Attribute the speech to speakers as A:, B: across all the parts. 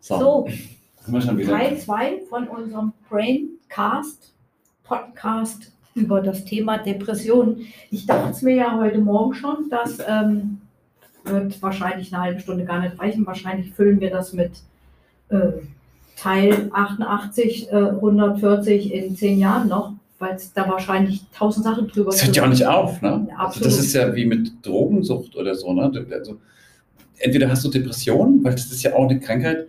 A: So,
B: So. Teil 2 von unserem Braincast, Podcast über das Thema Depression. Ich dachte es mir ja heute Morgen schon, das ähm, wird wahrscheinlich eine halbe Stunde gar nicht reichen. Wahrscheinlich füllen wir das mit äh, Teil 88, äh, 140 in zehn Jahren noch, weil es da wahrscheinlich tausend Sachen drüber
A: Das hört ja auch nicht auf, ne?
B: Ja,
A: Also das ist ja wie mit Drogensucht oder so, ne? Also, entweder hast du Depressionen, weil das ist ja auch eine Krankheit.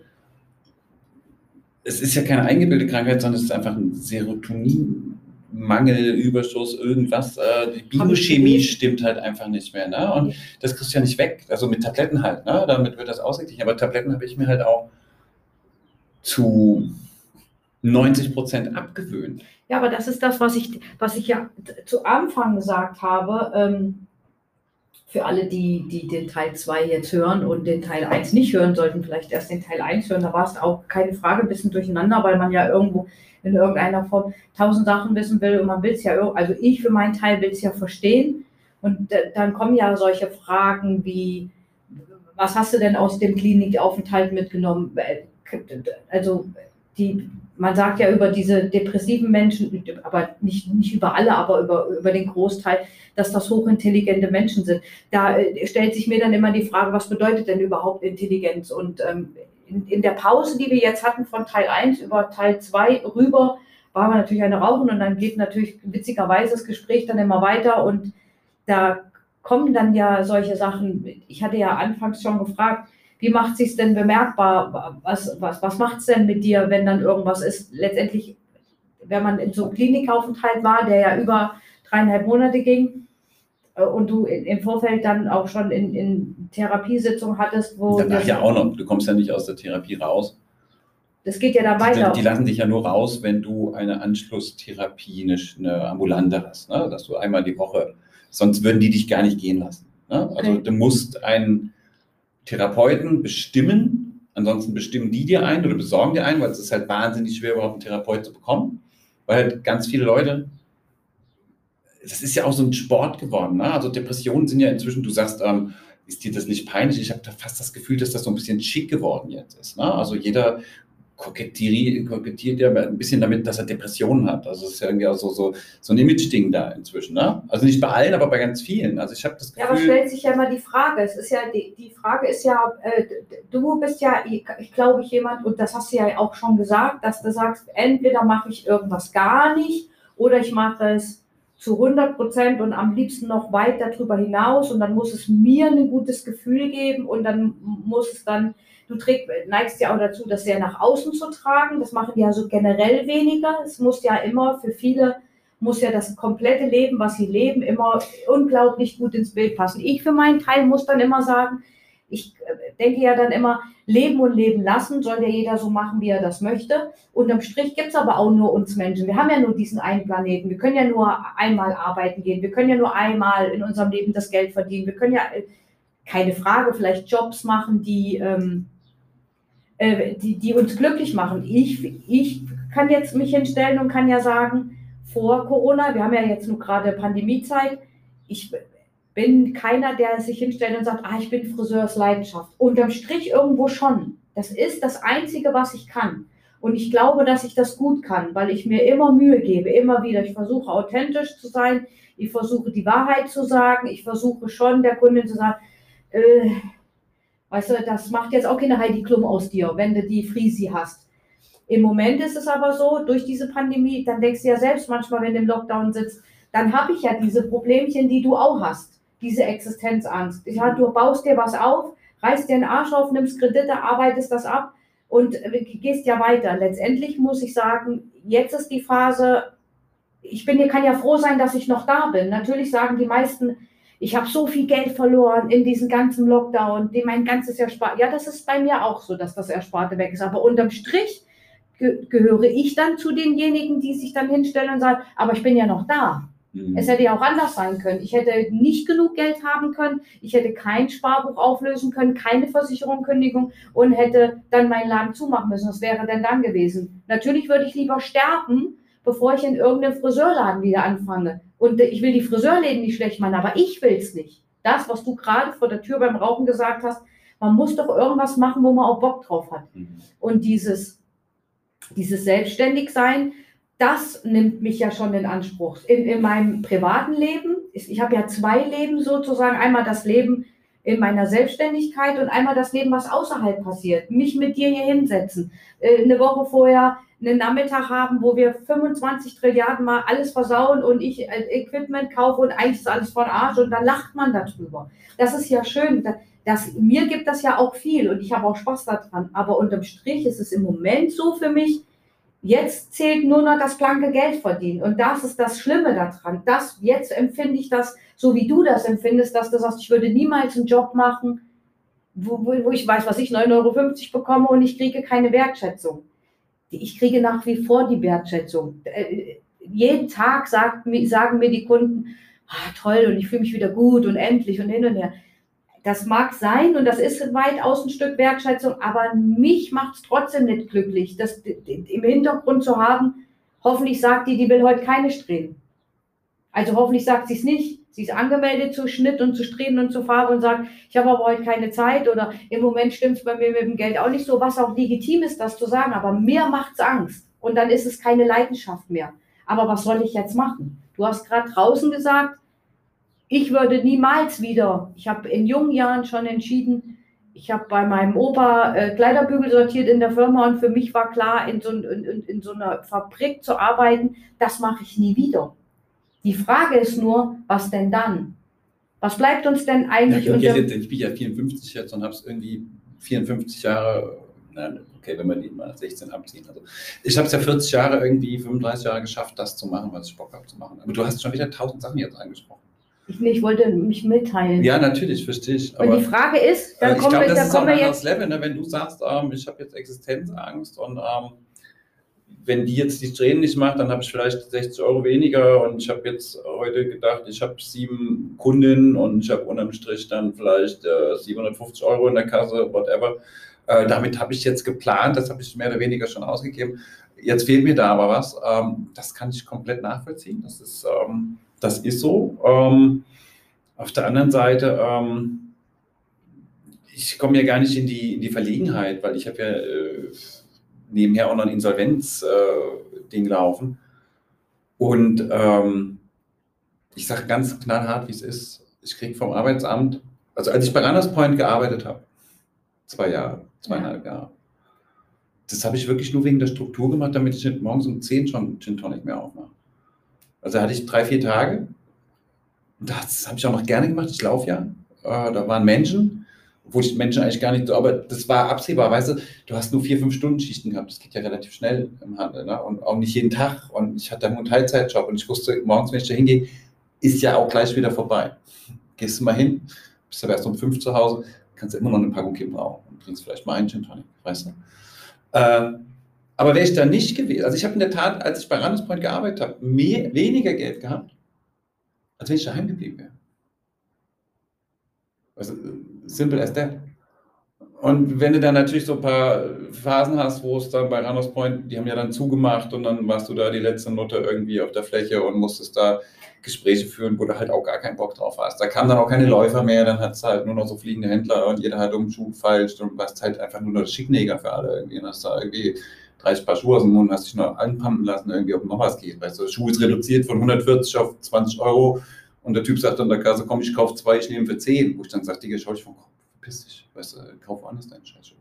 A: Es ist ja keine eingebildete Krankheit, sondern es ist einfach ein Serotoninmangel, Überschuss, irgendwas. Äh, die Biochemie stimmt halt einfach nicht mehr, ne? Und das kriegst du ja nicht weg. Also mit Tabletten halt, ne? Damit wird das ausgeglichen. Aber Tabletten habe ich mir halt auch zu 90 Prozent abgewöhnt.
B: Ja, aber das ist das, was ich, was ich ja zu Anfang gesagt habe. Ähm, für alle, die, die den Teil 2 jetzt hören und den Teil 1 nicht hören, sollten vielleicht erst den Teil 1 hören. Da war es auch keine Frage, ein bisschen durcheinander, weil man ja irgendwo in irgendeiner Form tausend Sachen wissen will und man will es ja, also ich für meinen Teil will es ja verstehen. Und dann kommen ja solche Fragen wie, was hast du denn aus dem Klinikaufenthalt mitgenommen? Äh, Also die, man sagt ja über diese depressiven Menschen, aber nicht, nicht über alle, aber über, über den Großteil, dass das hochintelligente Menschen sind. Da äh, stellt sich mir dann immer die Frage, was bedeutet denn überhaupt Intelligenz? Und ähm, in, in der Pause, die wir jetzt hatten von Teil 1 über Teil 2 rüber, waren wir natürlich eine Rauchen und dann geht natürlich witzigerweise das Gespräch dann immer weiter und da kommen dann ja solche Sachen. Ich hatte ja anfangs schon gefragt, wie macht sich denn bemerkbar? Was, was, was macht es denn mit dir, wenn dann irgendwas ist? Letztendlich, wenn man in so einem Klinikaufenthalt war, der ja über dreieinhalb Monate ging, äh, und du im Vorfeld dann auch schon in, in Therapiesitzungen hattest, wo
A: Danach
B: das,
A: ja auch noch. Du kommst ja nicht aus der Therapie raus.
B: das geht ja dann
A: Die,
B: weiter.
A: die lassen dich ja nur raus, wenn du eine Anschlusstherapie, eine, eine ambulante hast, ne? dass du einmal die Woche, sonst würden die dich gar nicht gehen lassen. Ne? Also
B: Okay.
A: du musst einen Therapeuten bestimmen, ansonsten bestimmen die dir einen oder besorgen dir einen, weil es ist halt wahnsinnig schwer, überhaupt einen Therapeut zu bekommen, weil halt ganz viele Leute, das ist ja auch so ein Sport geworden. Ne? Also Depressionen sind ja inzwischen, du sagst, ähm, ist dir das nicht peinlich? Ich habe da fast das Gefühl, dass das so ein bisschen schick geworden jetzt ist. Ne? Also jeder kokettiert, kokettiert ja ein bisschen damit, dass er Depressionen hat. Also es ist ja irgendwie auch so, so, so ein Image-Ding da inzwischen. Ne? Also nicht bei allen, aber bei ganz vielen. Also ich habe das
B: Ja, aber
A: Gefühl,
B: stellt sich ja mal die Frage. Es ist ja die, die Frage ist ja, äh, du bist ja, ich, ich glaube ich jemand und das hast du ja auch schon gesagt, dass du sagst, entweder mache ich irgendwas gar nicht oder ich mache es zu 100 Prozent und am liebsten noch weit darüber hinaus und dann muss es mir ein gutes Gefühl geben und dann muss es dann, du trägst, neigst ja auch dazu, das sehr nach außen zu tragen. Das machen die ja so generell weniger. Es muss ja immer für viele muss ja das komplette Leben, was sie leben, immer unglaublich gut ins Bild passen. Ich für meinen Teil muss dann immer sagen, ich äh, denke ja dann immer, leben und leben lassen soll ja jeder so machen, wie er das möchte. Unterm Strich gibt es aber auch nur uns Menschen. Wir haben ja nur diesen einen Planeten. Wir können ja nur einmal arbeiten gehen. Wir können ja nur einmal in unserem Leben das Geld verdienen. Wir können ja, äh, keine Frage, vielleicht Jobs machen, die, ähm, äh, die, die uns glücklich machen. Ich, ich kann jetzt mich hinstellen und kann ja sagen, vor Corona, wir haben ja jetzt nur gerade Pandemiezeit, ich bin keiner, der sich hinstellt und sagt, ah, ich bin Friseursleidenschaft. Unterm Strich irgendwo schon. Das ist das Einzige, was ich kann. Und ich glaube, dass ich das gut kann, weil ich mir immer Mühe gebe, immer wieder. Ich versuche authentisch zu sein, ich versuche die Wahrheit zu sagen, ich versuche schon der Kundin zu sagen, äh, weißt du, das macht jetzt auch keine Heidi Klum aus dir, wenn du die Frisi hast. Im Moment ist es aber so, durch diese Pandemie, dann denkst du ja selbst manchmal, wenn du im Lockdown sitzt, dann habe ich ja diese Problemchen, die du auch hast, diese Existenzangst. Ja, du baust dir was auf, reißt dir den Arsch auf, nimmst Kredite, arbeitest das ab und gehst ja weiter. Letztendlich muss ich sagen, jetzt ist die Phase, ich bin, kann ja froh sein, dass ich noch da bin. Natürlich sagen die meisten, ich habe so viel Geld verloren in diesem ganzen Lockdown, dem mein ganzes Ersparte. Ja, das ist bei mir auch so, dass das Ersparte weg ist. Aber unterm Strich ge gehöre ich dann zu denjenigen, die sich dann hinstellen und sagen, aber ich bin ja noch da.
A: Mhm.
B: Es hätte ja auch anders sein können. Ich hätte nicht genug Geld haben können, ich hätte kein Sparbuch auflösen können, keine Versicherung, Kündigung und hätte dann meinen Laden zumachen müssen. Was wäre denn dann gewesen? Natürlich würde ich lieber sterben, bevor ich in irgendeinem Friseurladen wieder anfange. Und ich will die Friseurläden nicht schlecht machen, aber ich will es nicht. Das, was du gerade vor der Tür beim Rauchen gesagt hast, man muss doch irgendwas machen, wo man auch Bock drauf hat.
A: Mhm.
B: Und dieses, dieses Selbstständigsein, das nimmt mich ja schon in Anspruch. In, in meinem privaten Leben, ich habe ja zwei Leben sozusagen, einmal das Leben in meiner Selbstständigkeit und einmal das Leben, was außerhalb passiert. Mich mit dir hier hinsetzen, äh, eine Woche vorher einen Nachmittag haben, wo wir 25 Trilliarden mal alles versauen und ich äh, Equipment kaufe und eigentlich ist alles von Arsch und dann lacht man darüber. Das ist ja schön. Das, mir gibt das ja auch viel und ich habe auch Spaß daran. Aber unterm Strich ist es im Moment so für mich, Jetzt zählt nur noch das blanke Geld verdienen. Und das ist das Schlimme daran. Das, jetzt empfinde ich das, so wie du das empfindest, dass du sagst, ich würde niemals einen Job machen, wo, wo, wo ich weiß, was ich 9,50 Euro bekomme und ich kriege keine Wertschätzung. Ich kriege nach wie vor die Wertschätzung. Äh, jeden Tag sagt, sagen mir die Kunden, ah, toll und ich fühle mich wieder gut und endlich und hin und her das mag sein und das ist weitaus ein Stück Wertschätzung, aber mich macht es trotzdem nicht glücklich, das im Hintergrund zu haben. Hoffentlich sagt die, die will heute keine Strähnen. Also hoffentlich sagt sie es nicht. Sie ist angemeldet zu Schnitt und zu Strähnen und zu Farbe und sagt, ich habe aber heute keine Zeit oder im Moment stimmt es bei mir mit dem Geld auch nicht so, was auch legitim ist, das zu sagen. Aber mir macht es Angst und dann ist es keine Leidenschaft mehr. Aber was soll ich jetzt machen? Du hast gerade draußen gesagt, ich würde niemals wieder, ich habe in jungen Jahren schon entschieden, ich habe bei meinem Opa äh, Kleiderbügel sortiert in der Firma und für mich war klar, in so, in, in so einer Fabrik zu arbeiten, das mache ich nie wieder. Die Frage ist nur, was denn dann? Was bleibt uns denn eigentlich
A: ja, unter... Jetzt, ich bin ja 54 jetzt und habe es irgendwie 54 Jahre, nein, okay, wenn wir die mal 16 abziehen. Also ich habe es ja 40 Jahre irgendwie, 35 Jahre geschafft, das zu machen, was ich Bock habe zu machen. Aber du hast schon wieder tausend Sachen jetzt angesprochen.
B: Ich, ich wollte mich mitteilen.
A: Ja, natürlich, verstehe ich.
B: Aber, und die Frage ist, dann
A: äh, kommen glaub, wir, dann kommen wir jetzt. Level, ne? Wenn du sagst, ähm, ich habe jetzt Existenzangst und ähm, wenn die jetzt die Tränen nicht macht, dann habe ich vielleicht 60 Euro weniger und ich habe jetzt heute gedacht, ich habe sieben Kundinnen und ich habe unterm Strich dann vielleicht äh, 750 Euro in der Kasse, whatever. Äh, damit habe ich jetzt geplant, das habe ich mehr oder weniger schon ausgegeben. Jetzt fehlt mir da aber was. Ähm, das kann ich komplett nachvollziehen. Das ist, ähm, das ist so. Ähm, auf der anderen Seite, ähm, ich komme ja gar nicht in die, in die Verlegenheit, weil ich habe ja äh, nebenher auch noch ein Insolvenz-Ding äh, laufen. Und ähm, ich sage ganz knallhart, wie es ist. Ich kriege vom Arbeitsamt, also als ich bei Runners Point gearbeitet habe, zwei Jahre, zweieinhalb ja. Jahre, das habe ich wirklich nur wegen der Struktur gemacht, damit ich morgens um 10 schon Gin Tonic mehr aufmache. Also hatte ich drei, vier Tage. Das habe ich auch noch gerne gemacht. Ich laufe ja. Äh, da waren Menschen, obwohl ich Menschen eigentlich gar nicht so, aber das war absehbar. Weißt du, du hast nur vier, fünf Stunden Schichten gehabt. Das geht ja relativ schnell im Handel. Ne? Und auch nicht jeden Tag. Und ich hatte nur einen Teilzeitjob und ich wusste, morgens, wenn ich da hingehe, ist ja auch gleich wieder vorbei. Gehst du mal hin, bist aber erst um fünf zu Hause, kannst du immer noch eine Packung Kippen rauchen und trinkst vielleicht mal einen Gin Tonic, weißt du. Äh, aber wäre ich da nicht gewesen, also ich habe in der Tat, als ich bei Randespoint gearbeitet habe, mehr, weniger Geld gehabt, als wenn ich daheim geblieben wäre. Also, simple as that. Und wenn du dann natürlich so ein paar Phasen hast, wo es dann bei Randers Point, die haben ja dann zugemacht und dann warst du da die letzte Note irgendwie auf der Fläche und musstest da Gespräche führen, wo du halt auch gar keinen Bock drauf hast. Da kamen dann auch keine Läufer mehr, dann hat es halt nur noch so fliegende Händler und jeder hat um den Schuh gefeilscht und warst halt einfach nur noch Schickneger für alle irgendwie. Und hast da irgendwie 30 Paar Schuhe aus dem Mund, hast dich noch anpumpen lassen, irgendwie, ob noch was geht. Weißt du, der Schuh ist reduziert von 140 auf 20 Euro und der Typ sagt an der Kasse, komm, ich kaufe zwei, ich nehme für 10. Wo ich dann sage, Digga, schau dich vom Kopf, verpiss dich, weißt du, kauf woanders deinen Scheißschuh.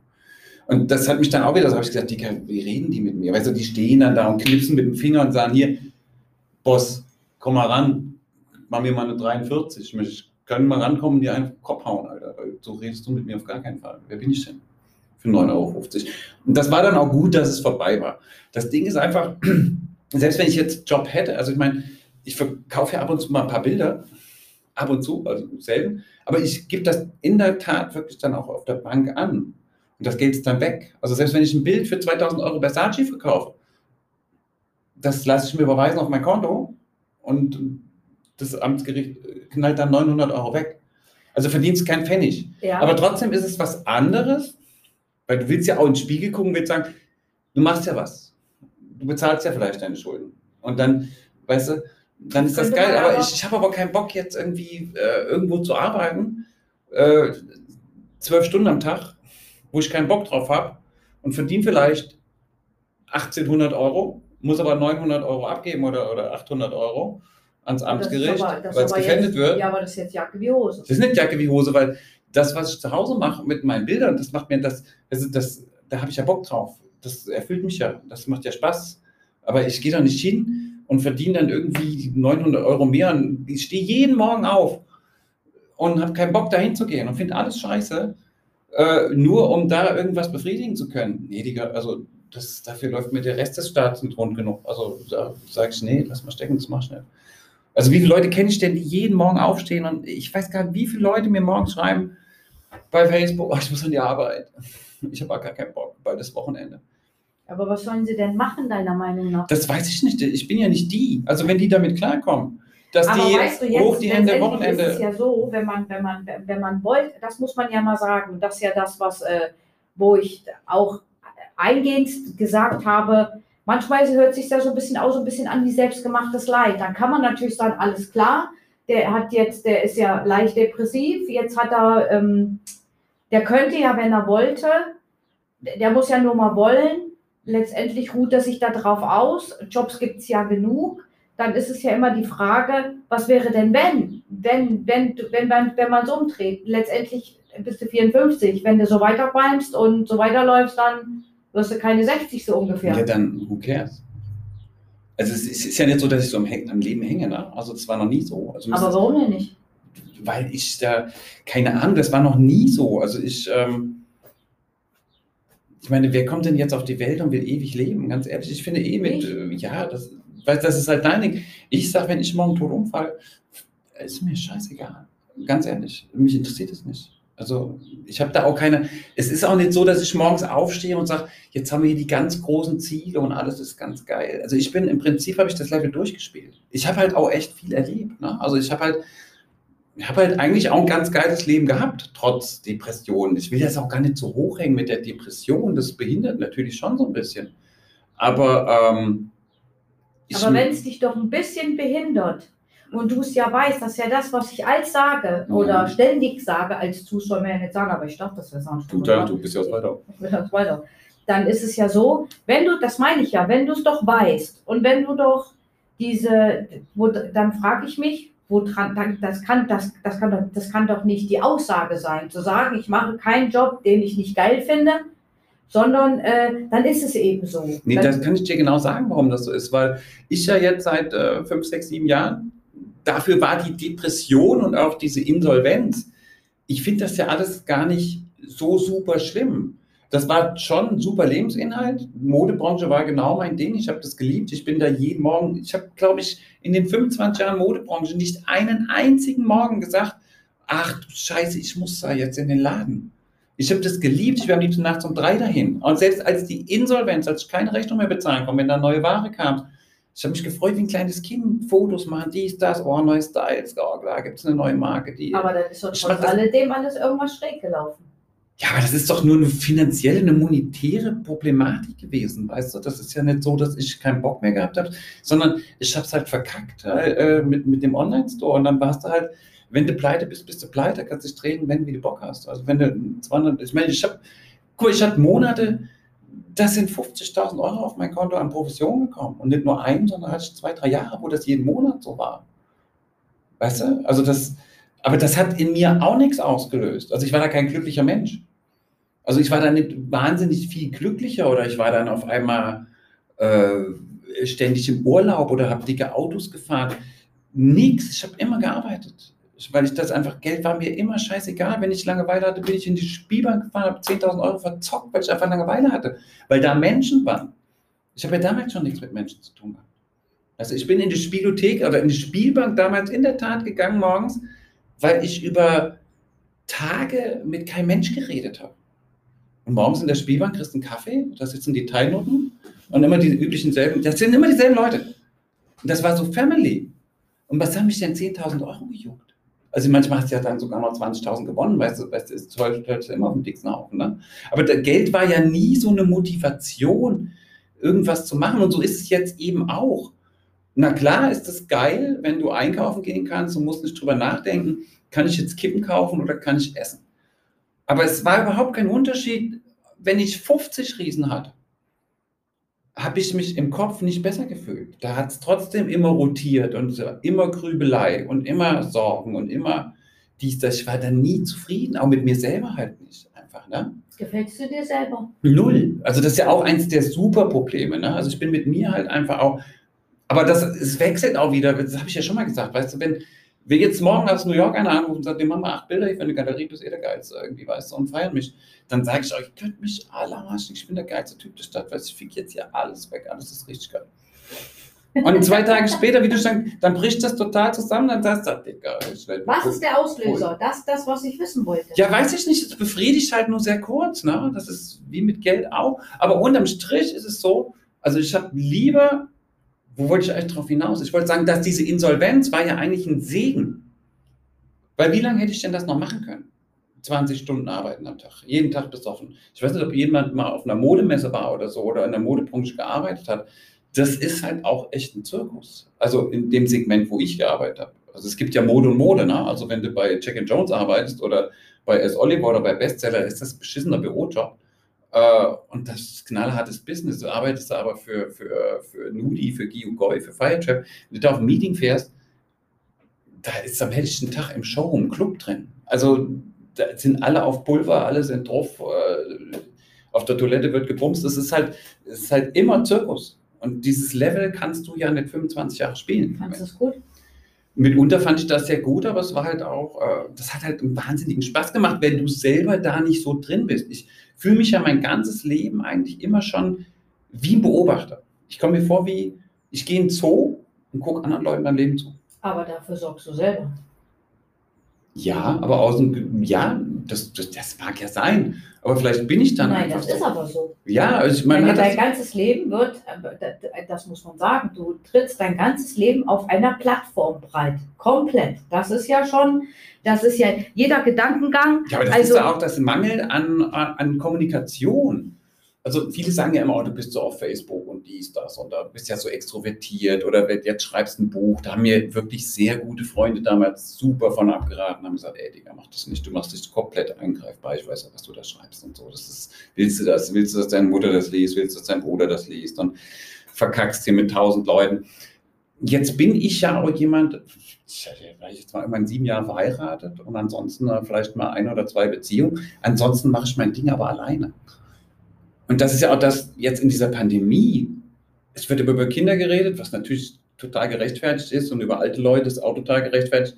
A: Und das hat mich dann auch wieder, so habe ich gesagt, Digga, wie reden die mit mir? Weißt du, die stehen dann da und knipsen mit dem Finger und sagen, hier, Boss, komm mal ran, mach mir mal eine 43, ich kann mal rankommen und dir einen Kopf hauen, Alter. So redest du mit mir auf gar keinen Fall. Wer bin ich denn? Für 9,50 Euro. Und das war dann auch gut, dass es vorbei war. Das Ding ist einfach, selbst wenn ich jetzt Job hätte, also ich meine, ich verkaufe ja ab und zu mal ein paar Bilder, ab und zu, also selten, aber ich gebe das in der Tat wirklich dann auch auf der Bank an. Und das Geld ist dann weg. Also selbst wenn ich ein Bild für 2000 Euro Versace verkaufe, das lasse ich mir überweisen auf mein Konto und das Amtsgericht knallt dann 900 Euro weg. Also verdienst kein Pfennig. Ja. Aber trotzdem ist es was anderes, weil du willst ja auch ins Spiegel gucken, willst sagen, du machst ja was. Du bezahlst ja vielleicht deine Schulden. Und dann, weißt du, dann ist das geil. Aber ich, ich habe aber keinen Bock, jetzt irgendwie äh, irgendwo zu arbeiten. Äh, zwölf Stunden am Tag, wo ich keinen Bock drauf habe und verdiene vielleicht 1800 Euro, muss aber 900 Euro abgeben oder, oder 800 Euro ans Amtsgericht, weil es gefändet wird.
B: Ja, aber das ist jetzt Jacke wie Hose.
A: Das ist nicht Jacke wie Hose, weil das, was ich zu Hause mache mit meinen Bildern, das macht mir das, das, das da habe ich ja Bock drauf. Das erfüllt mich ja, das macht ja Spaß. Aber ich gehe da nicht hin und verdiene dann irgendwie 900 Euro mehr. Und ich stehe jeden Morgen auf und habe keinen Bock, da hinzugehen und finde alles scheiße, äh, nur um da irgendwas befriedigen zu können. Nee, Digga, also das, dafür läuft mir der Rest des Staates nicht rund genug. Also sage ich, nee, lass mal stecken, das mach nicht. Also wie viele Leute kenne ich denn, die jeden Morgen aufstehen und ich weiß gar nicht, wie viele Leute mir morgens schreiben bei Facebook, oh, ich muss an die Arbeit. Ich habe gar keinen Bock, das Wochenende.
B: Aber was sollen sie denn machen, deiner Meinung nach?
A: Das weiß ich nicht. Ich bin ja nicht die. Also wenn die damit klarkommen, dass
B: Aber
A: die
B: weißt du, jetzt,
A: hoch die Hände Wochenende.
B: ist es ja so, wenn man, wenn man, wenn man wollte, das muss man ja mal sagen. Das ist ja das, was, äh, wo ich auch eingehend gesagt habe, manchmal hört sich das so ein bisschen aus, so ein bisschen an wie selbstgemachtes Leid. Dann kann man natürlich sagen, alles klar, der hat jetzt, der ist ja leicht depressiv, jetzt hat er, ähm, der könnte ja, wenn er wollte, der muss ja nur mal wollen, letztendlich ruht er sich darauf aus, Jobs gibt es ja genug, dann ist es ja immer die Frage, was wäre denn wenn? Wenn, wenn, wenn, man, wenn man es umdreht. Letztendlich bist du 54. Wenn du so weiterbleibst und so weiterläufst, dann wirst du keine 60 so ungefähr.
A: Ja, dann who cares? Also es ist ja nicht so, dass ich so am, am Leben hänge, ne? Also das war noch nie so. Also
B: Aber warum denn nicht?
A: Weil ich da, keine Ahnung, das war noch nie so. Also ich, ähm, ich meine, wer kommt denn jetzt auf die Welt und will ewig leben? Ganz ehrlich, ich finde eh mit, äh, ja, das, weil das ist halt dein Ding. Ich sage, wenn ich morgen tot umfall, ist mir scheißegal. Ganz ehrlich, mich interessiert es nicht. Also ich habe da auch keine, es ist auch nicht so, dass ich morgens aufstehe und sage, jetzt haben wir hier die ganz großen Ziele und alles ist ganz geil. Also ich bin, im Prinzip habe ich das Level durchgespielt. Ich habe halt auch echt viel erlebt. Ne? Also ich habe halt, ich habe halt eigentlich auch ein ganz geiles Leben gehabt, trotz Depression. Ich will das auch gar nicht so hochhängen mit der Depression. Das behindert natürlich schon so ein bisschen. Aber, ähm,
B: Aber wenn es dich doch ein bisschen behindert und du es ja weißt, das ist ja das, was ich als sage mhm. oder ständig sage als Zuschauer, mir ja nicht sagen, aber ich dachte, das wäre so ein
A: Du, da, du bist ja aus Waldau.
B: Ich bin aus Waldau. Dann ist es ja so, wenn du, das meine ich ja, wenn du es doch weißt und wenn du doch diese, wo, dann frage ich mich, woran, das kann, das, das, kann doch, das kann doch nicht die Aussage sein, zu sagen, ich mache keinen Job, den ich nicht geil finde, sondern äh, dann ist es eben so.
A: Nee, dann, das kann ich dir genau sagen, warum das so ist, weil ich ja jetzt seit äh, fünf, sechs, sieben Jahren, dafür war die Depression und auch diese Insolvenz, ich finde das ja alles gar nicht so super schlimm das war schon ein super Lebensinhalt. Modebranche war genau mein Ding. Ich habe das geliebt. Ich bin da jeden Morgen, ich habe, glaube ich, in den 25 Jahren Modebranche nicht einen einzigen Morgen gesagt, ach du Scheiße, ich muss da jetzt in den Laden. Ich habe das geliebt. Ich wäre am liebsten nachts um drei dahin. Und selbst als die Insolvenz, als ich keine Rechnung mehr bezahlen konnte, wenn da neue Ware kam, ich habe mich gefreut wie ein kleines Kind, Fotos machen, dies, das, oh, neue Styles, oh, da gibt es eine neue Marke. Die,
B: Aber dann ist doch trotz alledem alles irgendwas schräg gelaufen.
A: Ja, aber das ist doch nur eine finanzielle, eine monetäre Problematik gewesen, weißt du? Das ist ja nicht so, dass ich keinen Bock mehr gehabt habe, sondern ich habe es halt verkackt äh, mit, mit dem Online-Store und dann warst du halt, wenn du pleite bist, bist du pleite, kannst dich drehen, wenn wie du Bock hast. Also wenn du 200, ich meine, ich habe, guck, ich hatte Monate, das sind 50.000 Euro auf mein Konto an Provision gekommen und nicht nur ein, sondern ich zwei, drei Jahre, wo das jeden Monat so war. Weißt du? Also das, aber das hat in mir auch nichts ausgelöst. Also ich war da kein glücklicher Mensch. Also ich war dann nicht wahnsinnig viel glücklicher oder ich war dann auf einmal äh, ständig im Urlaub oder habe dicke Autos gefahren. Nix, ich habe immer gearbeitet. Weil ich das einfach, Geld war mir immer scheißegal. Wenn ich Langeweile hatte, bin ich in die Spielbank gefahren, habe 10.000 Euro verzockt, weil ich einfach Langeweile hatte. Weil da Menschen waren. Ich habe ja damals schon nichts mit Menschen zu tun gehabt. Also ich bin in die Spielothek oder in die Spielbank damals in der Tat gegangen morgens, weil ich über Tage mit keinem Mensch geredet habe. Und morgens in der Spielbank kriegst du einen Kaffee, da sitzen die Teilnoten und immer die üblichen selben, das sind immer dieselben Leute. Und das war so Family. Und was haben mich denn 10.000 Euro gejuckt? Also manchmal hast du ja dann sogar noch 20.000 gewonnen, weißt du, weißt du, ist heute immer auf dem dicksten Haufen. Ne? Aber das Geld war ja nie so eine Motivation, irgendwas zu machen. Und so ist es jetzt eben auch. Na klar ist es geil, wenn du einkaufen gehen kannst und musst nicht drüber nachdenken, kann ich jetzt Kippen kaufen oder kann ich essen? Aber es war überhaupt kein Unterschied, wenn ich 50 Riesen hatte habe ich mich im Kopf nicht besser gefühlt. Da hat es trotzdem immer rotiert und immer Grübelei und immer Sorgen und immer dies, das. Ich war dann nie zufrieden, auch mit mir selber halt nicht. Einfach, ne?
B: Gefällst du dir selber?
A: Null. Also das ist ja auch eins der super Probleme. Ne? Also ich bin mit mir halt einfach auch, aber das, es wechselt auch wieder, das habe ich ja schon mal gesagt, weißt du, wenn, wir jetzt morgen aus New York einer anrufen und sagt, Mama acht Bilder, ich finde eine Galerie, bist eh der Geilste irgendwie, weißt du, und feiern mich, dann sage ich euch, ihr könnt mich alle arschen, ich bin der geilste Typ der Stadt, weil ich fick jetzt hier alles weg, alles ist richtig geil. Und zwei Tage später, wie du sagst, dann bricht das total zusammen, dann sagst du, Digga,
B: ich Was ist der Auslöser? Das das, was ich wissen wollte.
A: Ja, weiß ich nicht, es befriedigt halt nur sehr kurz, ne? Das ist wie mit Geld auch. Aber unterm Strich ist es so, also ich habe lieber wo wollte ich eigentlich darauf hinaus? Ich wollte sagen, dass diese Insolvenz war ja eigentlich ein Segen. Weil wie lange hätte ich denn das noch machen können? 20 Stunden arbeiten am Tag, jeden Tag besoffen. Ich weiß nicht, ob jemand mal auf einer Modemesse war oder so oder in der Modebranche gearbeitet hat. Das ist halt auch echt ein Zirkus. Also in dem Segment, wo ich gearbeitet habe. Also es gibt ja Mode und Mode, ne? Also wenn du bei Jack Jones arbeitest oder bei S. Oliver oder bei Bestseller, ist das ein beschissener Bürojob. Äh, und das ist knallhartes Business. Du arbeitest aber für, für, für Nudi, für Gio Goy, für Firetrap. Wenn du da auf ein Meeting fährst, da ist am hellsten Tag im Showroom Club drin. Also da sind alle auf Pulver, alle sind drauf. Äh, auf der Toilette wird gebumst. Es ist halt, es ist halt immer Zirkus. Und dieses Level kannst du ja nicht 25 Jahre spielen.
B: Fandest du das gut?
A: Mitunter fand ich das sehr gut, aber es war halt auch, äh, das hat halt einen wahnsinnigen Spaß gemacht, wenn du selber da nicht so drin bist. Ich fühle mich ja mein ganzes Leben eigentlich immer schon wie ein Beobachter. Ich komme mir vor wie, ich gehe in den Zoo und gucke anderen Leuten beim Leben zu.
B: Aber dafür sorgst du selber.
A: Ja, aber aus dem, ja, das, das, das mag ja sein. Aber vielleicht bin ich dann
B: Nein, einfach. Nein, das ist aber so.
A: Ja, also ich meine.
B: Dein ganzes Leben wird, das muss man sagen, du trittst dein ganzes Leben auf einer Plattform breit. Komplett. Das ist ja schon, das ist ja jeder Gedankengang.
A: Ja, aber das also, ist ja auch das Mangel an, an Kommunikation also viele sagen ja immer, oh, du bist so auf Facebook und dies, das und da bist ja so extrovertiert oder jetzt schreibst ein Buch. Da haben mir wirklich sehr gute Freunde damals super von abgeraten, haben gesagt, ey Digga, mach das nicht, du machst dich komplett eingreifbar, ich weiß ja, was du da schreibst und so. Das ist, willst du das, willst du, dass deine Mutter das liest, willst du, dass dein Bruder das liest und verkackst hier mit tausend Leuten. Jetzt bin ich ja auch jemand, ich war jetzt mal immer sieben Jahre verheiratet und ansonsten vielleicht mal ein oder zwei Beziehungen. Ansonsten mache ich mein Ding aber alleine. Und das ist ja auch das jetzt in dieser Pandemie. Es wird über Kinder geredet, was natürlich total gerechtfertigt ist und über alte Leute ist auch total gerechtfertigt.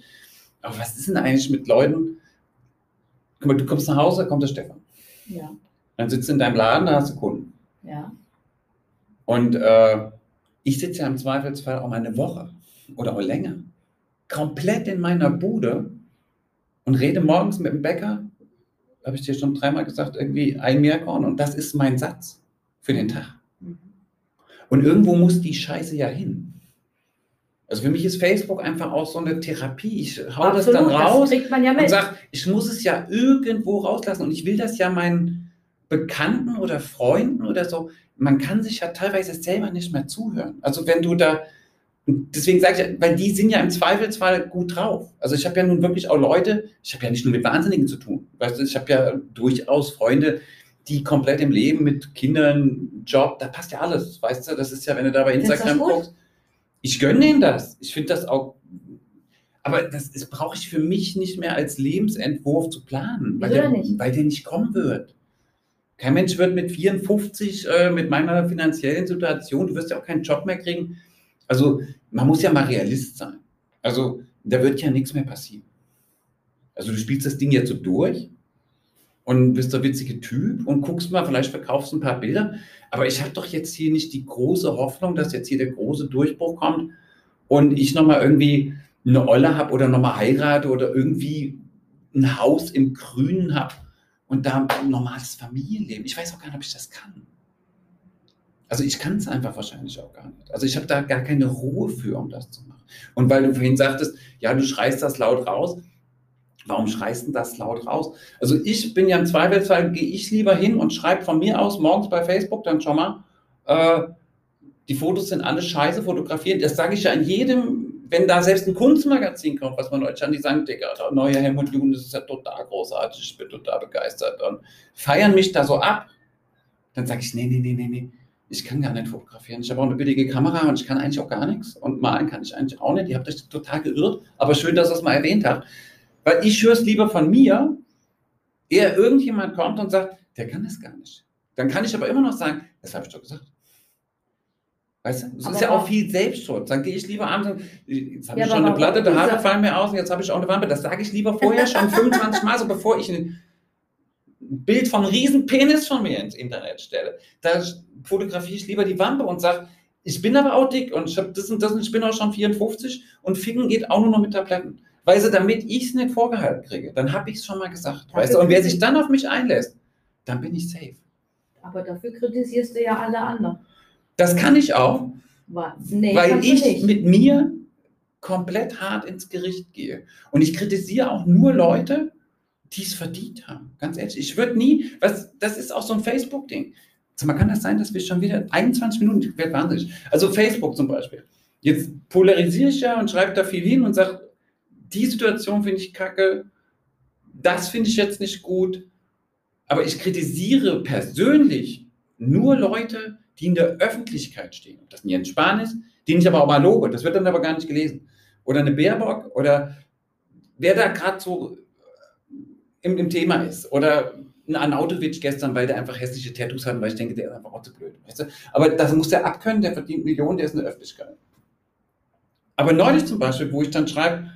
A: Aber was ist denn eigentlich mit Leuten? Guck mal, du kommst nach Hause, kommt der Stefan.
B: Ja.
A: Dann sitzt du in deinem Laden, da hast du Kunden.
B: Ja.
A: Und äh, ich sitze ja im Zweifelsfall auch mal eine Woche oder auch länger komplett in meiner Bude und rede morgens mit dem Bäcker habe ich dir schon dreimal gesagt, irgendwie ein Meerkorn und das ist mein Satz für den Tag. Mhm. Und irgendwo muss die Scheiße ja hin. Also für mich ist Facebook einfach auch so eine Therapie. Ich hau Absolut, das dann raus das ja und sage, ich muss es ja irgendwo rauslassen und ich will das ja meinen Bekannten oder Freunden oder so. Man kann sich ja teilweise selber nicht mehr zuhören. Also wenn du da, deswegen sage ich, weil die sind ja im Zweifelsfall gut drauf. Also ich habe ja nun wirklich auch Leute, ich habe ja nicht nur mit Wahnsinnigen zu tun. Weißt du, ich habe ja durchaus Freunde, die komplett im Leben mit Kindern, Job, da passt ja alles. Weißt du, das ist ja, wenn du da bei Instagram guckst, ich gönne denen das. Ich finde das auch, aber das, das brauche ich für mich nicht mehr als Lebensentwurf zu planen, weil der, nicht? weil der nicht kommen wird. Kein Mensch wird mit 54, äh, mit meiner finanziellen Situation, du wirst ja auch keinen Job mehr kriegen, also man muss ja mal Realist sein. Also da wird ja nichts mehr passieren. Also du spielst das Ding jetzt so durch und bist der witzige Typ und guckst mal, vielleicht verkaufst du ein paar Bilder. Aber ich habe doch jetzt hier nicht die große Hoffnung, dass jetzt hier der große Durchbruch kommt und ich nochmal irgendwie eine Olle habe oder nochmal heirate oder irgendwie ein Haus im Grünen habe und da ein normales Familienleben. Ich weiß auch gar nicht, ob ich das kann. Also ich kann es einfach wahrscheinlich auch gar nicht. Also ich habe da gar keine Ruhe für, um das zu machen. Und weil du vorhin sagtest, ja, du schreist das laut raus. Warum schreist du das laut raus? Also ich bin ja im Zweifelsfall, gehe ich lieber hin und schreibe von mir aus morgens bei Facebook dann schon mal, äh, die Fotos sind alle scheiße fotografiert. Das sage ich ja in jedem wenn da selbst ein Kunstmagazin kommt, was man euch an die sagen, Digga, der neue Helmut Jun, das ist ja total großartig, ich bin total begeistert und feiern mich da so ab, dann sage ich, nee, nee, nee, nee, nee, ich kann gar nicht fotografieren. Ich habe auch eine billige Kamera und ich kann eigentlich auch gar nichts. Und malen kann ich eigentlich auch nicht. Ihr habt euch total geirrt, aber schön, dass ihr es mal erwähnt habt. Weil ich höre es lieber von mir, eher irgendjemand kommt und sagt, der kann das gar nicht. Dann kann ich aber immer noch sagen, das habe ich doch gesagt. Weißt du, das ist ja auch viel Selbstschutz. Dann gehe ich lieber abends und jetzt habe ja, ich schon eine Platte, die Haare fallen mir aus und jetzt habe ich auch eine Wampe. Das sage ich lieber vorher schon 25 Mal, so bevor ich ein Bild von einem riesen Penis von mir ins Internet stelle. Da fotografiere ich lieber die Wampe und sage, ich bin aber auch dick und ich habe das und das und ich bin auch schon 54 und Ficken geht auch nur noch mit Tabletten. Weißt du, damit ich es nicht vorgehalten kriege, dann habe ich es schon mal gesagt. Weißt du, und wer sich dann auf mich einlässt, dann bin ich safe.
B: Aber dafür kritisierst du ja alle anderen.
A: Das kann ich auch, nee, weil ich mit mir komplett hart ins Gericht gehe. Und ich kritisiere auch nur Leute, die es verdient haben. Ganz ehrlich, ich würde nie, was, das ist auch so ein Facebook-Ding. Man kann das sein, dass wir schon wieder 21 Minuten, ich werde wahnsinnig. Also Facebook zum Beispiel. Jetzt polarisiere ich ja und schreibe da viel hin und sage, die Situation finde ich kacke, das finde ich jetzt nicht gut. Aber ich kritisiere persönlich nur Leute, die in der Öffentlichkeit stehen. Ob das ein Jens Spahn ist, den ich aber auch mal lobe, das wird dann aber gar nicht gelesen. Oder eine Baerbock oder wer da gerade so im, im, Thema ist. Oder ein Arnautovic gestern, weil der einfach hässliche Tattoos hat, weil ich denke, der ist einfach auch zu blöd. Weißt du? Aber das muss der abkönnen, der verdient Millionen, der ist in der Öffentlichkeit. Aber neulich zum Beispiel, wo ich dann schreibe,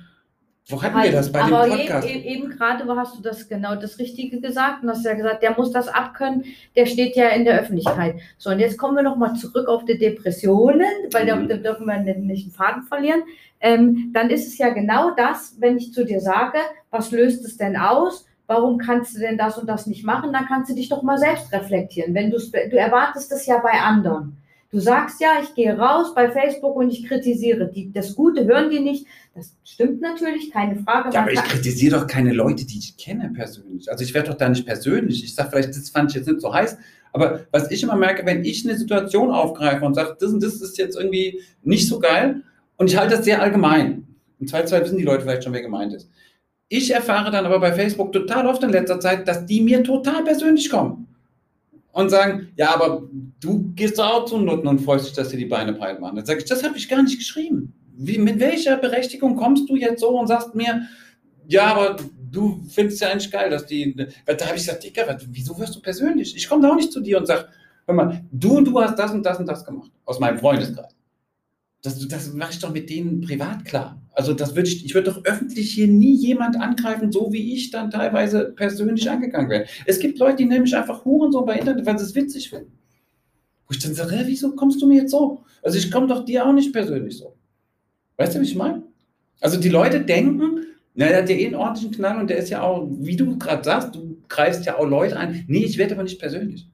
A: wo hatten wir das bei dem Podcast?
B: Eben, eben gerade hast du das genau das Richtige gesagt und hast ja gesagt, der muss das abkönnen, der steht ja in der Öffentlichkeit. So, und jetzt kommen wir nochmal zurück auf die Depressionen, weil mhm. da, dürfen wir nicht einen Faden verlieren. Ähm, dann ist es ja genau das, wenn ich zu dir sage, was löst es denn aus? Warum kannst du denn das und das nicht machen? Dann kannst du dich doch mal selbst reflektieren. Wenn du erwartest es ja bei anderen. Du sagst ja, ich gehe raus bei Facebook und ich kritisiere. Die, das Gute hören die nicht. Das stimmt natürlich, keine Frage.
A: Ja, aber ich kritisiere doch keine Leute, die ich kenne persönlich. Also ich werde doch da nicht persönlich. Ich sage vielleicht, das fand ich jetzt nicht so heiß. Aber was ich immer merke, wenn ich eine Situation aufgreife und sage, das und das ist jetzt irgendwie nicht so geil und ich halte das sehr allgemein. Im Zweifelsfall wissen die Leute vielleicht schon, wer gemeint ist. Ich erfahre dann aber bei Facebook total oft in letzter Zeit, dass die mir total persönlich kommen und sagen, ja, aber du gehst auch zu Nutten und freust dich, dass sie die Beine breit machen. Dann sage ich, das habe ich gar nicht geschrieben. Wie, mit welcher Berechtigung kommst du jetzt so und sagst mir, ja, aber du findest ja eigentlich geil, dass die. Da habe ich gesagt, Dicker, wieso wirst du persönlich? Ich komme da auch nicht zu dir und sage, hör mal, du und du hast das und das und das gemacht. Aus meinem Freundeskreis. Das, das mache ich doch mit denen privat klar. Also das würde ich, ich würde doch öffentlich hier nie jemand angreifen, so wie ich dann teilweise persönlich angegangen werde. Es gibt Leute, die nämlich einfach Huren so bei Internet, weil sie es witzig finden. Wo ich dann sage, wieso kommst du mir jetzt so? Also ich komme doch dir auch nicht persönlich so. Weißt du, wie ich meine? Also die Leute denken, na, der hat ja eh einen ordentlichen Knall und der ist ja auch, wie du gerade sagst, du greifst ja auch Leute an. Nee, ich werde aber nicht persönlich.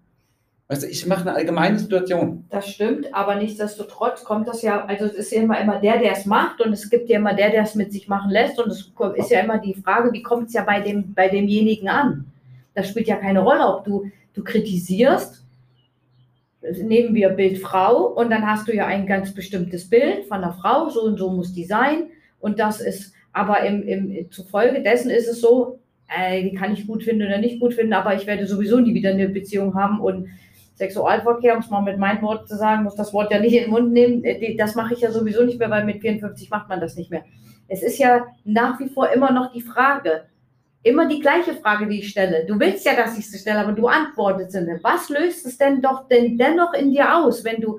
A: Weißt du, ich mache eine allgemeine Situation.
B: Das stimmt, aber nichtsdestotrotz kommt das ja, also es ist ja immer, immer der, der es macht und es gibt ja immer der, der es mit sich machen lässt und es ist ja immer die Frage, wie kommt es ja bei, dem, bei demjenigen an? Das spielt ja keine Rolle, ob du, du kritisierst, nehmen wir Bild Frau und dann hast du ja ein ganz bestimmtes Bild von einer Frau, so und so muss die sein und das ist, aber im, im, zufolge dessen ist es so, äh, die kann ich gut finden oder nicht gut finden, aber ich werde sowieso nie wieder eine Beziehung haben und Sexualverkehr, um es mal mit meinen Worten zu sagen, muss das Wort ja nicht in den Mund nehmen. Äh, das mache ich ja sowieso nicht mehr, weil mit 54 macht man das nicht mehr. Es ist ja nach wie vor immer noch die Frage, immer die gleiche Frage, die ich stelle. Du willst ja, dass ich sie stelle, aber du antwortest nicht. Was löst es denn doch denn dennoch in dir aus, wenn du,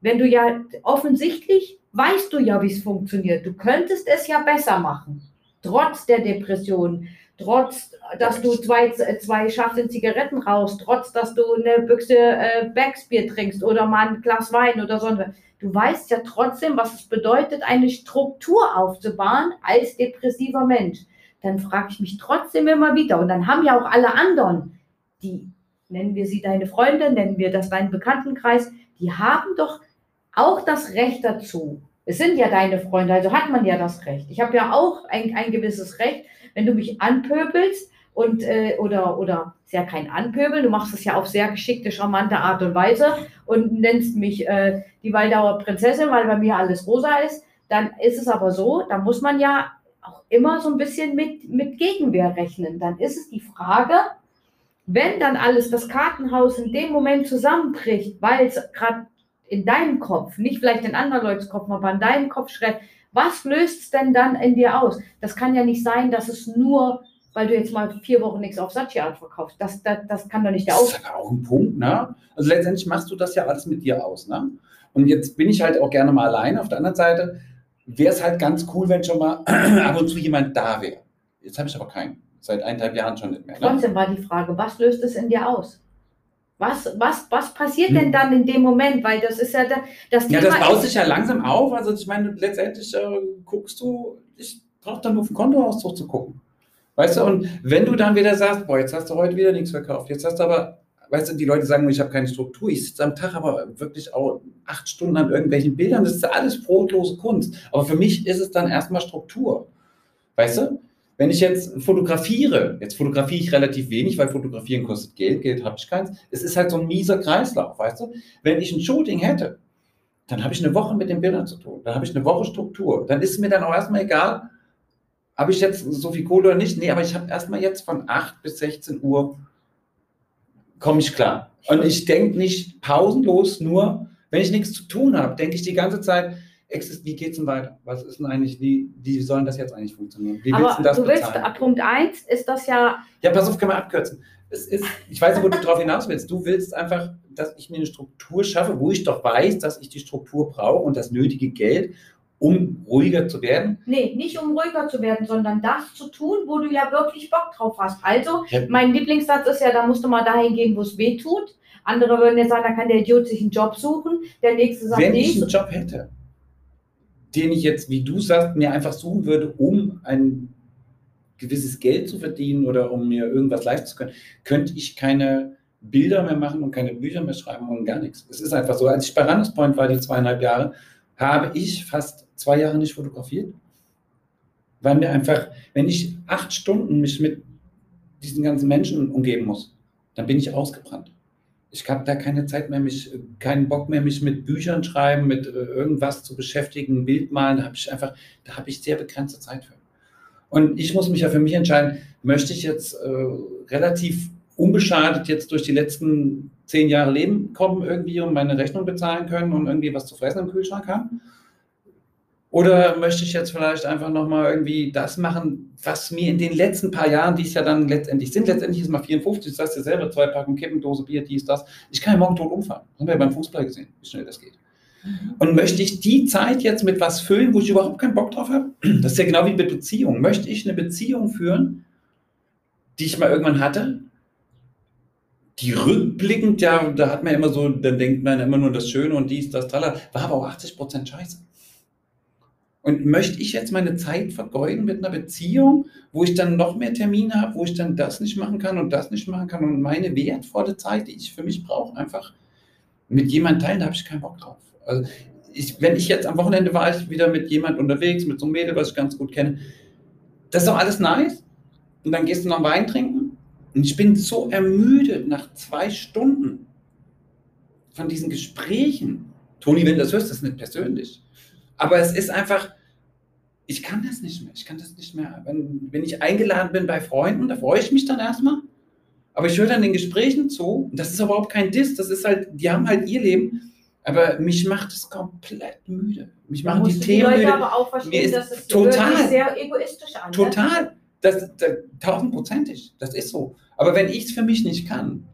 B: wenn du ja offensichtlich weißt du ja, wie es funktioniert. Du könntest es ja besser machen, trotz der Depression, trotz, dass du zwei, zwei Schachteln Zigaretten rauchst, trotz, dass du eine Büchse äh, Backsbier trinkst oder mal ein Glas Wein oder so. Du weißt ja trotzdem, was es bedeutet, eine Struktur aufzubauen als depressiver Mensch. Dann frage ich mich trotzdem immer wieder. Und dann haben ja auch alle anderen, die, nennen wir sie deine Freunde, nennen wir das deinen Bekanntenkreis, die haben doch auch das Recht dazu. Es sind ja deine Freunde, also hat man ja das Recht. Ich habe ja auch ein, ein gewisses Recht, wenn du mich anpöbelst und äh, oder oder ist ja kein Anpöbeln, du machst es ja auf sehr geschickte, charmante Art und Weise und nennst mich äh, die Waldauer Prinzessin, weil bei mir alles rosa ist, Dann ist es aber so, da muss man ja auch immer so ein bisschen mit, mit Gegenwehr rechnen. Dann ist es die Frage, wenn dann alles das Kartenhaus in dem Moment zusammenbricht, weil es gerade in deinem Kopf, nicht vielleicht in anderen Leuten Kopf, aber in deinem Kopf schreibt, was löst es denn dann in dir aus? Das kann ja nicht sein, dass es nur, weil du jetzt mal vier Wochen nichts auf Satya verkaufst. Das, das, das kann doch nicht der
A: Das
B: Aus.
A: ist aber auch ein Punkt, ne? Also letztendlich machst du das ja alles mit dir aus, ne? Und jetzt bin ich halt auch gerne mal alleine. Auf der anderen Seite wäre es halt ganz cool, wenn schon mal ab und zu jemand da wäre. Jetzt habe ich aber keinen. Seit eineinhalb Jahren schon nicht mehr. Ne?
B: Trotzdem war die Frage, was löst es in dir aus? Was, was, was passiert
A: Hm.
B: denn dann in dem Moment? Weil das ist ja da- das
A: Ja,
B: Thema
A: das baut sich ja langsam auf. Also ich meine, letztendlich äh, guckst du, ich brauche dann nur auf den Kontoauszug zu gucken. Weißt du, und wenn du dann wieder sagst, boah, jetzt hast du heute wieder nichts verkauft, jetzt hast du aber, weißt du, die Leute sagen, ich habe keine Struktur, ich sitze am Tag aber wirklich auch acht Stunden an irgendwelchen Bildern, das ist alles brotlose Kunst. Aber für mich ist es dann erstmal Struktur. Weißt du? Wenn ich jetzt fotografiere, jetzt fotografiere ich relativ wenig, weil fotografieren kostet Geld, Geld habe ich keins. Es ist halt so ein mieser Kreislauf, weißt du? Wenn ich ein Shooting hätte, dann habe ich eine Woche mit den Bildern zu tun. Dann habe ich eine Woche Struktur. Dann ist mir dann auch erstmal egal, habe ich jetzt so viel Kohle oder nicht. Nee, aber ich habe erstmal jetzt von 8 bis 16 Uhr komme ich klar. Und ich denke nicht pausenlos, nur wenn ich nichts zu tun habe, denke ich die ganze Zeit, wie geht es denn weiter? Was ist denn eigentlich, wie, wie soll das jetzt eigentlich funktionieren? Wie willst du das
B: du willst,
A: bezahlen?
B: Punkt 1 ist das ja,
A: Ja, pass auf, können wir abkürzen. Es ist, ich weiß nicht, wo du drauf hinaus willst. Du willst einfach, dass ich mir eine Struktur schaffe, wo ich doch weiß, dass ich die Struktur brauche und das nötige Geld, um ruhiger zu werden.
B: nee, nicht um ruhiger zu werden, sondern das zu tun, wo du ja wirklich Bock drauf hast. Also,
A: Ja.
B: mein Lieblingssatz ist ja, da musst du mal dahin gehen, wo es weh tut. Andere würden jetzt sagen, da kann der Idiot sich einen Job suchen. Der nächste sagt,
A: Wenn ich einen Job hätte, den ich jetzt, wie du sagst, mir einfach suchen würde, um ein gewisses Geld zu verdienen oder um mir irgendwas leisten zu können, könnte ich keine Bilder mehr machen und keine Bücher mehr schreiben und gar nichts. Es ist einfach so. Als ich bei Runners Point war, die zweieinhalb Jahre, habe ich fast zwei Jahre nicht fotografiert. Weil mir einfach, wenn ich acht Stunden mich mit diesen ganzen Menschen umgeben muss, dann bin ich ausgebrannt. Ich habe da keine Zeit mehr, mich, keinen Bock mehr, mich mit Büchern schreiben, mit äh, irgendwas zu beschäftigen, Bild malen. Da habe ich einfach, da habe ich sehr begrenzte Zeit für. Und ich muss mich ja für mich entscheiden, möchte ich jetzt äh, relativ unbeschadet jetzt durch die letzten zehn Jahre Leben kommen irgendwie und meine Rechnung bezahlen können und irgendwie was zu fressen im Kühlschrank haben? Oder möchte ich jetzt vielleicht einfach nochmal irgendwie das machen, was mir in den letzten paar Jahren, die es ja dann letztendlich sind, letztendlich ist mal 54, das heißt ja selber, zwei Packungen Kippen, Dose Bier, dies, das. Ich kann ja morgen tot umfallen. Haben wir ja beim Fußball gesehen, wie schnell das geht. Und möchte ich die Zeit jetzt mit was füllen, wo ich überhaupt keinen Bock drauf habe? Das ist ja genau wie mit Beziehungen. Möchte ich eine Beziehung führen, die ich mal irgendwann hatte, die rückblickend, ja, da hat man immer so, dann denkt man immer nur das Schöne und dies, das, tralla, war aber auch 80 Prozent Scheiße. Und möchte ich jetzt meine Zeit vergeuden mit einer Beziehung, wo ich dann noch mehr Termine habe, wo ich dann das nicht machen kann und das nicht machen kann und meine wertvolle Zeit, die ich für mich brauche, einfach mit jemandem teilen, da habe ich keinen Bock drauf. Also ich, wenn ich jetzt am Wochenende war ich wieder mit jemand unterwegs, mit so einem Mädel, was ich ganz gut kenne, das ist doch alles nice. Und dann gehst du noch Wein trinken. Und ich bin so ermüdet nach zwei Stunden von diesen Gesprächen. Toni, wenn du das hörst, das ist nicht persönlich. Aber es ist einfach, ich kann das nicht mehr. Ich kann das nicht mehr. Wenn, wenn ich eingeladen bin bei Freunden, da freue ich mich dann erstmal. Aber ich höre dann den Gesprächen zu. Und das ist überhaupt kein Diss. Das ist halt, die haben halt ihr Leben. Aber mich macht es komplett müde. Mich machen die
B: du die
A: Themen
B: Leute
A: müde.
B: aber auch
A: Mir
B: verstehen,
A: ist
B: dass es
A: total-
B: sehr egoistisch an. Ne?
A: Total. Das, das, tausendprozentig. Das ist so. Aber wenn ich es für mich nicht kann,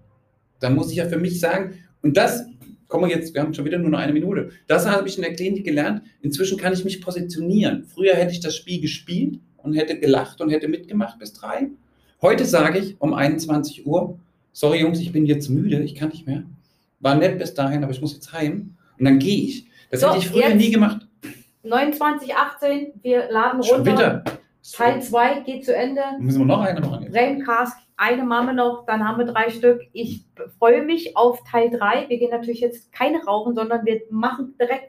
A: dann muss ich ja für mich sagen, und das, kommen wir jetzt, wir haben schon wieder nur noch eine Minute. Das habe ich in der Klinik gelernt. Inzwischen kann ich mich positionieren. Früher hätte ich das Spiel gespielt und hätte gelacht und hätte mitgemacht bis drei. Heute sage ich um 21 Uhr, sorry Jungs, ich bin jetzt müde, ich kann nicht mehr. War nett bis dahin, aber ich muss jetzt heim. Und dann gehe ich. Das
B: So,
A: hätte ich früher nie gemacht.
B: 29, 18, wir laden
A: Schon
B: runter.
A: wieder.
B: Teil 2 geht zu Ende.
A: Müssen wir noch eine machen jetzt.
B: Braincast, eine Mame noch, dann haben wir drei Stück. Ich freue mich auf Teil 3. Wir gehen natürlich jetzt keine rauchen, sondern wir machen direkt